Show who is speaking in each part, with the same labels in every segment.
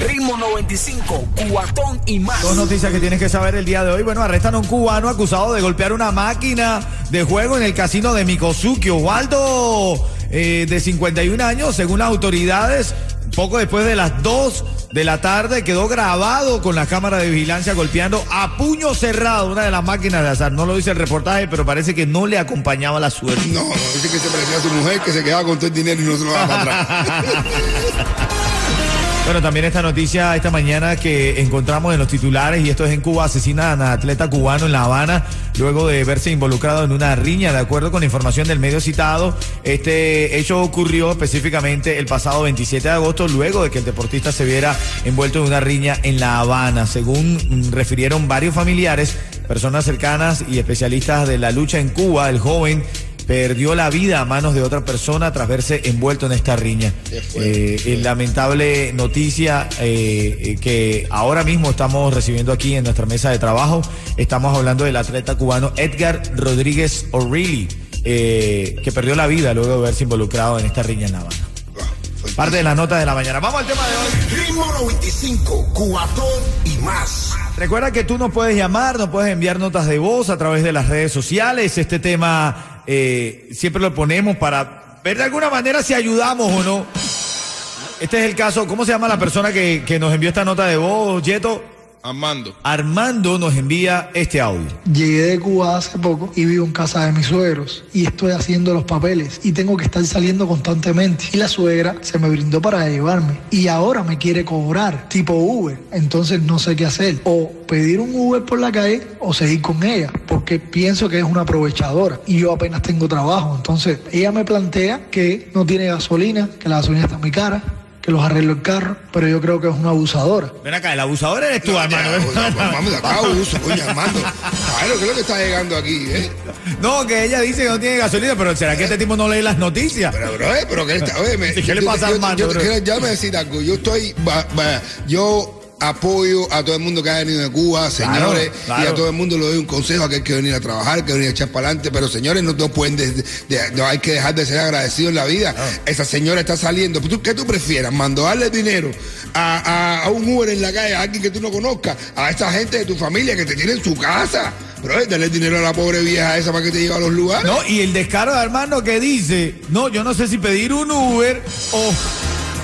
Speaker 1: Ritmo 95, cuatón y más.
Speaker 2: Dos noticias que tienes que saber el día de hoy. Bueno, arrestan a un cubano acusado de golpear una máquina de juego en el casino de Mikosuki. Osvaldo, eh, de 51 años, según las autoridades, poco después de las 2 de la tarde quedó grabado con la cámara de vigilancia golpeando a puño cerrado una de las máquinas de azar. No lo dice el reportaje, pero parece que no le acompañaba la suerte.
Speaker 3: No, no, dice que se parecía a su mujer que se quedaba con todo el dinero y no se lo daba para atrás.
Speaker 2: Bueno, también esta noticia esta mañana que encontramos en los titulares, y esto es en Cuba, asesinan a atleta cubano en La Habana luego de verse involucrado en una riña. De acuerdo con información del medio citado, este hecho ocurrió específicamente el pasado 27 de agosto, luego de que el deportista se viera envuelto en una riña en La Habana. Según refirieron varios familiares, personas cercanas y especialistas de la lucha en Cuba, el joven perdió la vida a manos de otra persona tras verse envuelto en esta riña. Eh, lamentable noticia eh, eh, que ahora mismo estamos recibiendo aquí en nuestra mesa de trabajo. Estamos hablando del atleta cubano Edgar Rodríguez O'Reilly, eh, que perdió la vida luego de verse involucrado en esta riña en La Habana. Parte de la nota de la mañana. Vamos al tema de hoy.
Speaker 1: Ritmo 95, cuatón y más.
Speaker 2: Recuerda que tú nos puedes llamar, nos puedes enviar notas de voz a través de las redes sociales. Este tema eh, siempre lo ponemos para ver de alguna manera si ayudamos o no. Este es el caso, ¿cómo se llama la persona que, que nos envió esta nota de voz, Yeto?
Speaker 4: Armando.
Speaker 2: Armando nos envía este audio.
Speaker 5: Llegué de Cuba hace poco y vivo en casa de mis suegros y estoy haciendo los papeles y tengo que estar saliendo constantemente. Y la suegra se me brindó para llevarme y ahora me quiere cobrar tipo Uber. Entonces no sé qué hacer. O pedir un Uber por la calle o seguir con ella porque pienso que es una aprovechadora y yo apenas tengo trabajo. Entonces ella me plantea que no tiene gasolina, que la gasolina está muy cara que los arreglo el carro, pero yo creo que es una abusadora.
Speaker 2: Ven acá, el abusador eres tú,
Speaker 3: No,
Speaker 2: hermano.
Speaker 3: Vamos de acá, uso, coño, Armando. ¿Sabes lo que es lo que está llegando aquí, eh?
Speaker 2: No, que ella dice que no tiene gasolina, pero ¿será que este tipo no lee las noticias?
Speaker 3: Pero, bro, eh, pero que está, oye, me,
Speaker 2: ¿Qué le
Speaker 3: yo-
Speaker 2: pasa a
Speaker 3: yo-
Speaker 2: Armando,
Speaker 3: Yo, quiero ya me decir algo. Yo estoy, va- va, yo apoyo a todo el mundo que ha venido de Cuba, señores,
Speaker 2: claro.
Speaker 3: y a todo el mundo le doy un consejo a que hay que venir a trabajar, que venir a echar para adelante, pero señores, no, no pueden, de- hay que dejar de ser agradecidos en la vida. Esa señora está saliendo. ¿Tú, ¿Qué tú prefieras? ¿Mandarle dinero a, a- a un Uber en la calle, a alguien que tú no conozcas, a esa gente de tu familia que te tiene en su casa? Bro, dale dinero a la pobre vieja esa para que te lleve a los lugares.
Speaker 2: No, y el descaro de Armando que dice, no, yo no sé si pedir un Uber o...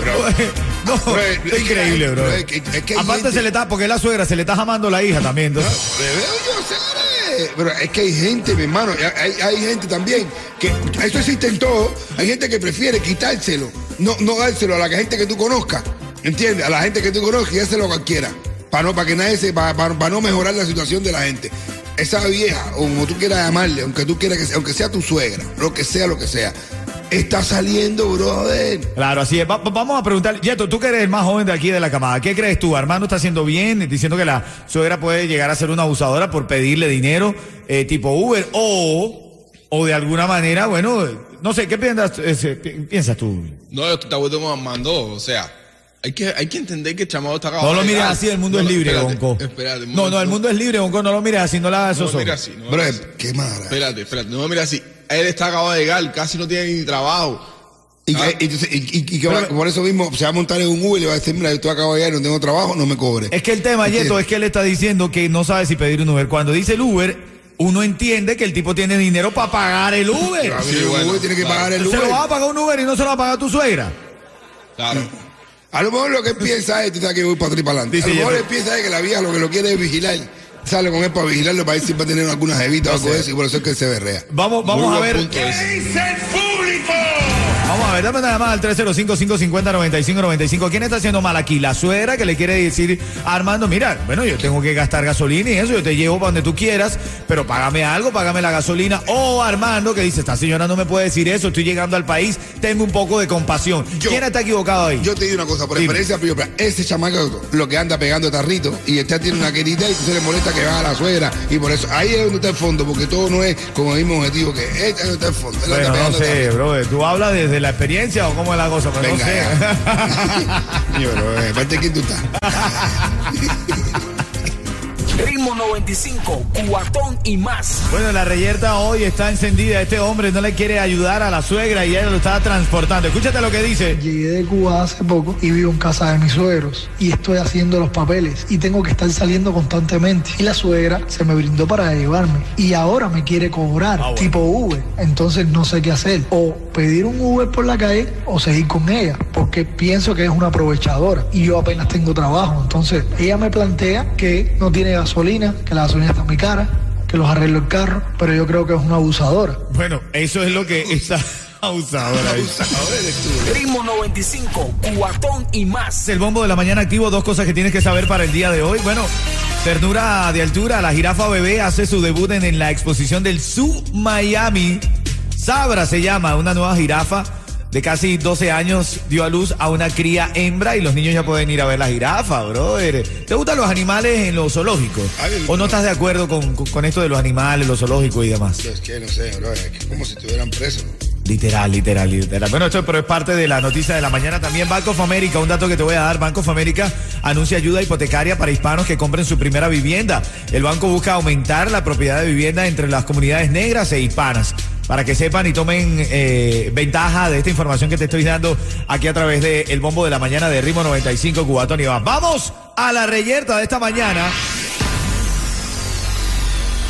Speaker 3: Bro.
Speaker 2: no, es increíble, bro.
Speaker 3: bro, es que- es que hay
Speaker 2: Aparte
Speaker 3: gente-
Speaker 2: se le está, porque es la suegra, se le está jamando la hija también. entonces-
Speaker 3: Bebé, yo sé, pero es que hay gente, mi hermano, hay, hay gente también que eso existe en todo. Hay gente que prefiere quitárselo, no, no dárselo a la gente que tú conozcas, ¿entiendes? A la gente que tú conozcas y dárselo a cualquiera, para no, para que nadie se, para, para- para no mejorar la situación de la gente. Esa vieja, o como tú quieras llamarle, aunque tú quieras que sea, aunque sea tu suegra, lo que sea, lo que sea, está saliendo, brother.
Speaker 2: Claro, así es. Va- va- vamos a preguntar, Yeto, tú que eres el más joven de aquí de la camada, ¿qué crees tú? Armando está haciendo bien, diciendo que la suegra puede llegar a ser una abusadora por pedirle dinero eh, tipo Uber o, o de alguna manera, bueno, no sé, ¿qué piensas, eh, pi- piensas tú?
Speaker 4: No, yo de acuerdo con Armando. O sea, hay que, hay que entender que el chamado está acabado.
Speaker 2: No lo mires así, el mundo
Speaker 4: No,
Speaker 2: es libre,
Speaker 4: espérate,
Speaker 2: Bonco.
Speaker 4: Espérate.
Speaker 2: No, no, el mundo es libre, Bonco, no lo mires así, no le hagas
Speaker 4: No
Speaker 2: eso.
Speaker 4: lo mires así. No lo
Speaker 3: Bro,
Speaker 4: mires así.
Speaker 3: qué mala.
Speaker 4: Espérate, espérate. No me mires así. Él está acabado de llegar, casi no tiene ni trabajo.
Speaker 3: Y,
Speaker 4: Ah.
Speaker 3: que- y entonces- y- y- y que va- por eso mismo se va a montar en un Uber y le va a decir, mira, yo estoy acabo de llegar, no tengo trabajo, no me cobre.
Speaker 2: Es que el tema, Yeto, es que él está diciendo que no sabe si pedir un Uber. Cuando dice el Uber, uno entiende que el tipo tiene dinero para pagar el Uber.
Speaker 4: Sí,
Speaker 3: el
Speaker 4: bueno,
Speaker 3: Uber tiene que
Speaker 4: claro.
Speaker 3: pagar el
Speaker 2: ¿Se
Speaker 3: Uber.
Speaker 2: lo va a pagar un Uber y no se lo va a pagar tu suegra?
Speaker 4: Claro.
Speaker 3: A lo mejor lo que piensa es, tú sabes que voy para atrás y para adelante.
Speaker 2: Dice
Speaker 3: a lo mejor él piensa es que la vieja lo que lo quiere es vigilar. Sale con él para vigilarlo, para ver si va a tener algunas evitas o algo de eso, y por eso es que él se berrea.
Speaker 2: Vamos,
Speaker 4: Muy
Speaker 2: vamos a ver.
Speaker 4: punto ese.
Speaker 2: Vamos a ver, dame nada más al 305-550-9595. ¿Quién está haciendo mal aquí? La suegra que le quiere decir a Armando, mira, bueno, yo tengo que gastar gasolina y eso, yo te llevo para donde tú quieras, pero págame algo, págame la gasolina. O Armando que dice, esta señora no me puede decir eso, estoy llegando al país, tengo un poco de compasión.
Speaker 3: Yo-
Speaker 2: ¿Quién está equivocado ahí?
Speaker 3: Yo te digo una cosa, por
Speaker 2: Dime.
Speaker 3: experiencia propia, ese chamaco lo que anda pegando tarrito y este tiene una querida y se le molesta que va a la suegra y por eso ahí es donde está el fondo, porque todo no es como el mismo objetivo que este está el fondo.
Speaker 2: Bueno, no sé,
Speaker 3: tarrito.
Speaker 2: bro. ¿Tú hablas desde la experiencia o cómo es la cosa? Pero
Speaker 3: Venga,
Speaker 2: no sé.
Speaker 3: Yo, pero, eh, aparte, ¿quién tú estás?
Speaker 1: Ritmo 95, cuatón y más.
Speaker 2: Bueno, la reyerta hoy está encendida. Este hombre no le quiere ayudar a la suegra y ella lo está transportando. Escúchate lo que dice.
Speaker 5: Llegué de Cuba hace poco y vivo en casa de mis suegros y estoy haciendo los papeles y tengo que estar saliendo constantemente. Y la suegra se me brindó para llevarme y ahora me quiere cobrar
Speaker 2: Ah, bueno.
Speaker 5: tipo Uber. Entonces no sé qué hacer. O pedir un Uber por la calle o seguir con ella porque pienso que es una aprovechadora y yo apenas tengo trabajo. Entonces ella me plantea que no tiene gasolina, que la gasolina está muy cara, que los arreglo el carro, pero yo creo que es una abusadora.
Speaker 2: Bueno, eso es lo que está abusadora.
Speaker 3: tú.
Speaker 1: Ritmo 95, cuatón y más.
Speaker 2: El bombo de la mañana activo, dos cosas que tienes que saber para el día de hoy. Bueno, ternura de altura, la jirafa bebé hace su debut en, en la exposición del Zoo Miami. Sabra se llama, una nueva jirafa de casi 12 años dio a luz a una cría hembra y los niños ya pueden ir a ver la jirafa, brother. ¿Te gustan los animales en los zoológicos?
Speaker 3: Ay,
Speaker 2: ¿O no estás de acuerdo con, con- esto de los animales, los zoológicos y demás?
Speaker 3: Es que no sé, bro, es que como si estuvieran presos.
Speaker 2: Literal, literal, literal. Bueno, esto pero es parte de la noticia de la mañana también. Banco of America, un dato que te voy a dar. Banco of America anuncia ayuda hipotecaria para hispanos que compren su primera vivienda. El banco busca aumentar la propiedad de vivienda entre las comunidades negras e hispanas. Para que sepan y tomen eh, ventaja de esta información que te estoy dando aquí a través de El Bombo de la Mañana de Ritmo 95 Cubatón y. Vamos a la reyerta de esta mañana.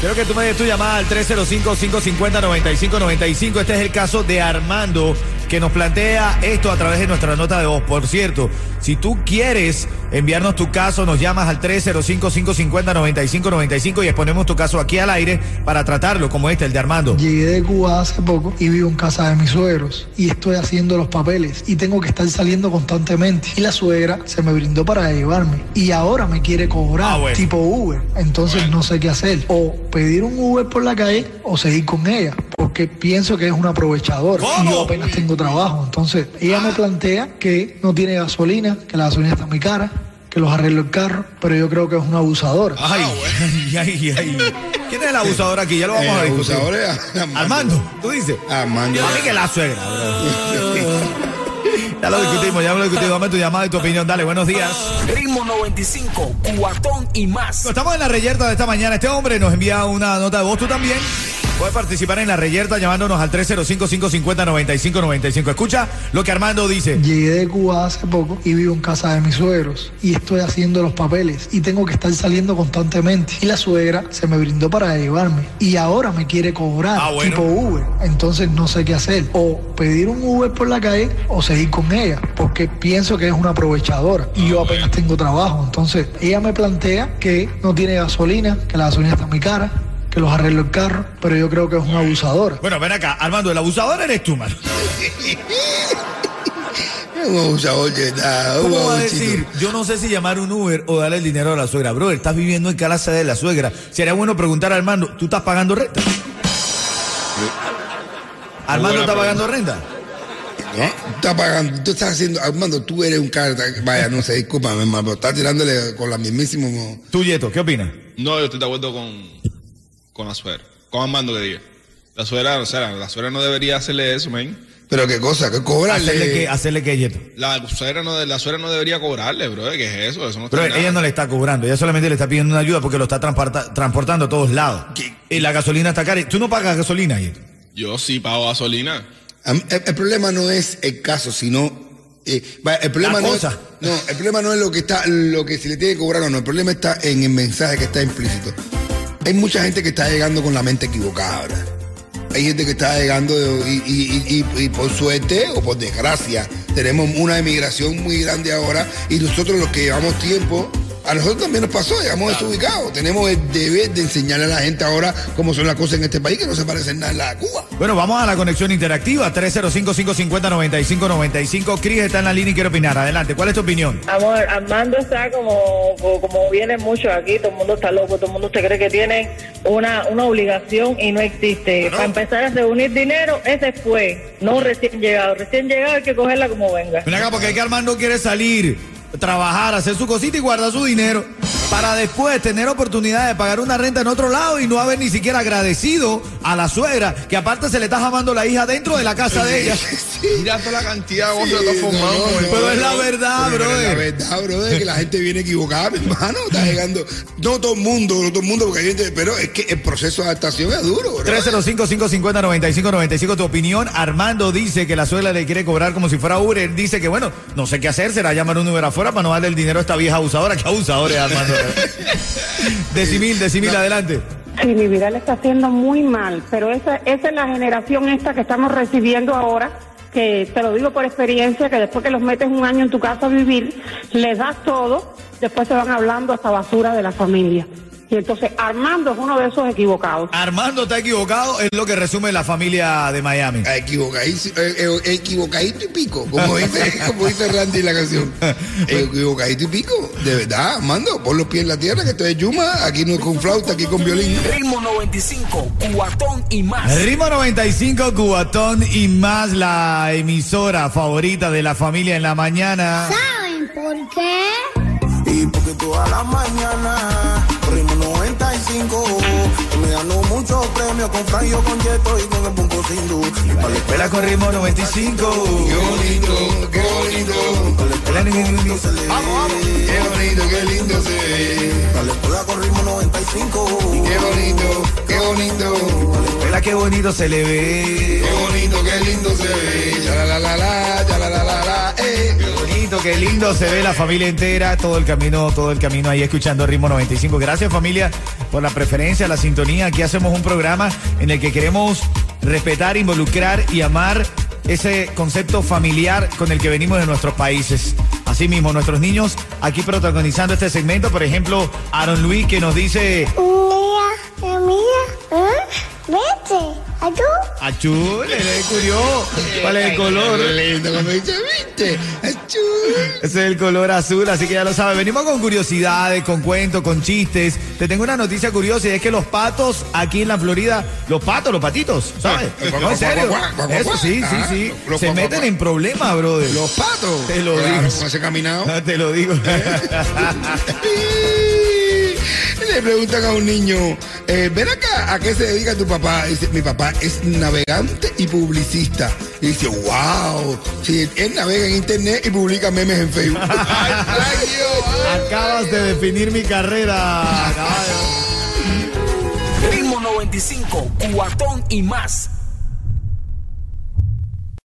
Speaker 2: Quiero que tú me des tu llamada al 305-550-9595. Este es el caso de Armando que nos plantea esto a través de nuestra nota de voz. Por cierto, si tú quieres enviarnos tu caso, nos llamas al 305-550-9595 y exponemos tu caso aquí al aire para tratarlo, como este, el de Armando.
Speaker 5: Llegué de Cuba hace poco y vivo en casa de mis suegros y estoy haciendo los papeles y tengo que estar saliendo constantemente. Y la suegra se me brindó para llevarme y ahora me quiere cobrar
Speaker 2: Ah, bueno.
Speaker 5: tipo Uber. Entonces no sé qué hacer. O pedir un Uber por la calle o seguir con ella porque pienso que es una aprovechadora
Speaker 2: ¿Cómo?
Speaker 5: y yo apenas tengo trabajo. Entonces ella me plantea que no tiene gasolina, que la gasolina está muy cara, que los arreglo el carro, pero yo creo que es una abusadora.
Speaker 2: Ay, ay, ay, ay. ¿Quién es el abusador aquí? Ya lo vamos a discutir.
Speaker 3: abusador es Armando.
Speaker 2: Armando, tú dices.
Speaker 3: Armando.
Speaker 2: A mí que la suegra. ya lo discutimos, ya lo discutimos. Dame tu llamada y tu opinión. Dale, buenos días.
Speaker 1: Ritmo 95, cuatón y más.
Speaker 2: Estamos en la reyerta de esta mañana. Este hombre nos envía una nota de voz. Tú también puedes participar en la reyerta llamándonos al 305-550-9595. Escucha lo que Armando dice.
Speaker 5: Llegué de Cuba hace poco y vivo en casa de mis suegros y estoy haciendo los papeles y tengo que estar saliendo constantemente. Y la suegra se me brindó para llevarme y ahora me quiere cobrar
Speaker 2: Ah, bueno.
Speaker 5: tipo Uber. Entonces no sé qué hacer. O pedir un Uber por la calle o seguir con ella porque pienso que es una aprovechadora y yo apenas tengo trabajo. Entonces ella me plantea que no tiene gasolina, que la gasolina está muy cara, que los arreglo el carro, pero yo creo que es una abusadora.
Speaker 2: Bueno, ven acá, Armando, el abusador eres tú, mano.
Speaker 3: Es un abusador está. un
Speaker 2: ¿Cómo va a decir? Yo no sé si llamar un Uber o darle el dinero a la suegra. Bro, estás viviendo en casa de la suegra. Sería bueno preguntar a Armando, ¿tú estás pagando renta? ¿Armando está pagando renta?
Speaker 3: ¿No? Está pagando, tú estás haciendo, Armando, tú eres un carta, vaya, no sé, discúlpame, hermano, pero estás tirándole con la mismísima.
Speaker 2: Tú, Yeto, ¿qué opinas?
Speaker 4: No, yo estoy de acuerdo con, con la suegra. Con Armando que diga. La suegra, o sea, la suegra no debería hacerle eso, man.
Speaker 3: Pero qué cosa, que cobrarle.
Speaker 2: Hacerle que, hacerle que Yeto.
Speaker 4: La suegra no, la suegra no debería cobrarle, bro. ¿Qué es eso? Eso no está
Speaker 2: Pero
Speaker 4: nada.
Speaker 2: ella no le está cobrando, ella solamente le está pidiendo una ayuda porque lo está transporta- transportando a todos lados. Y la gasolina está cara. ¿Tú no pagas gasolina, Yeto?
Speaker 4: Yo sí pago gasolina.
Speaker 3: El, el problema no es el caso, sino. eh, el problema
Speaker 2: La
Speaker 3: no. Es, no, el problema no es lo que está, lo que se le tiene que cobrar o no. El problema está en el mensaje que está implícito. Hay mucha gente que está llegando con la mente equivocada ahora. Hay gente que está llegando y, por suerte o por desgracia tenemos una emigración muy grande ahora y nosotros los que llevamos tiempo a nosotros también nos pasó, llegamos desubicados. Tenemos el deber de enseñarle a la gente ahora cómo son las cosas en este país, que no se parecen nada de Cuba.
Speaker 2: Bueno, vamos a la conexión interactiva, 305-550-9595. Cris está en la línea y quiere opinar. Adelante, ¿cuál es tu opinión?
Speaker 6: Amor, Armando está como, como viene mucho aquí, todo el mundo está loco, todo el mundo se cree que tiene una, una obligación y no existe. Para empezar a reunir dinero, ese fue, no recién llegado. Recién llegado hay que cogerla como venga.
Speaker 2: Ven acá, porque es que Armando quiere salir, trabajar, hacer su cosita y guardar su dinero para después tener oportunidad de pagar una renta en otro lado y no haber ni siquiera agradecido a la suegra, que aparte se le está jamando la hija dentro de la casa de ella.
Speaker 4: Mira toda la cantidad de cosas que
Speaker 3: Sí,
Speaker 4: está formando.
Speaker 3: no, no,
Speaker 2: Pero es la verdad.
Speaker 3: Es la verdad, brother, que la gente viene equivocada, mi hermano. Está llegando. No todo el mundo, no todo el mundo, porque hay gente. Pero es que el proceso de adaptación es duro, brother.
Speaker 2: 305-550-9595, tu opinión. Armando dice que la suegra le quiere cobrar como si fuera Uber. Dice que, bueno, no sé qué hacer, será llamar un Uber afuera para no darle el dinero a esta vieja abusadora. ¿Qué abusadora es Armando? decimil, decimil, adelante.
Speaker 7: Sí, mi vida le está haciendo muy mal, pero esa, esa es la generación esta que estamos recibiendo ahora, que te lo digo por experiencia, que después que los metes un año en tu casa a vivir, les das todo, después se van hablando hasta basura de la familia. Y entonces Armando es uno de esos equivocados.
Speaker 2: Armando está equivocado, es lo que resume la familia de Miami.
Speaker 3: Equivocadísimo, eh, eh, equivocadito y pico, como dice, como dice Randy en la canción. Equivocadito y pico, de verdad, mando, pon los pies en la tierra, que esto es Yuma, aquí no es con flauta, aquí con violín.
Speaker 1: Ritmo 95, cuatón y más.
Speaker 2: Ritmo 95, Cubatón y más la emisora favorita de la familia en la mañana.
Speaker 8: ¿Saben por qué?
Speaker 9: Y porque toda la mañana 95 me ganó muchos premios con Franjo, con Yeto y con el Punto Sindu. Y para la
Speaker 2: Escuela con ritmo 95.
Speaker 3: Qué bonito, qué bonito,
Speaker 9: Vamos, vamos.
Speaker 3: qué bonito, qué lindo se ve.
Speaker 9: Para la escuela con ritmo 95.
Speaker 3: Qué bonito, qué bonito,
Speaker 2: Escuela, qué bonito se le ve.
Speaker 3: qué bonito, qué lindo se ve. Ya la la la la, ya la la la la.
Speaker 2: Qué qué lindo se ve la familia entera, todo el camino, todo el camino ahí escuchando Ritmo 95. Gracias familia por la preferencia, la sintonía. Aquí hacemos un programa en el que queremos respetar, involucrar y amar ese concepto familiar con el que venimos de nuestros países. Asimismo, nuestros niños aquí protagonizando este segmento, por ejemplo, Aaron Luis que nos dice,
Speaker 8: Mira, mira, ¿eh? Vete, ayú.
Speaker 2: achú, le descubrió cuál es el color.
Speaker 3: Qué lindo cuando dice, viste, achú.
Speaker 2: Ese es el color azul, así que ya lo sabe. Venimos con curiosidades, con cuentos, con chistes. Te tengo una noticia curiosa y es que los patos aquí en la Florida, los patos, los patitos, ¿sabes? No, en serio. Eso sí, sí, sí. Se meten en problemas, brother.
Speaker 3: Los patos.
Speaker 2: Te lo
Speaker 3: Claro,
Speaker 2: digo.
Speaker 3: Con ese caminado.
Speaker 2: Ah, Te lo digo.
Speaker 3: Le preguntan a un niño, eh, ven acá, ¿a qué se dedica tu papá? Dice, mi papá es navegante y publicista. Y dice, wow, sí, él navega en internet y publica memes en Facebook.
Speaker 2: Acabas de definir mi carrera. Acabas de-
Speaker 1: Ritmo 95, cuatón y más.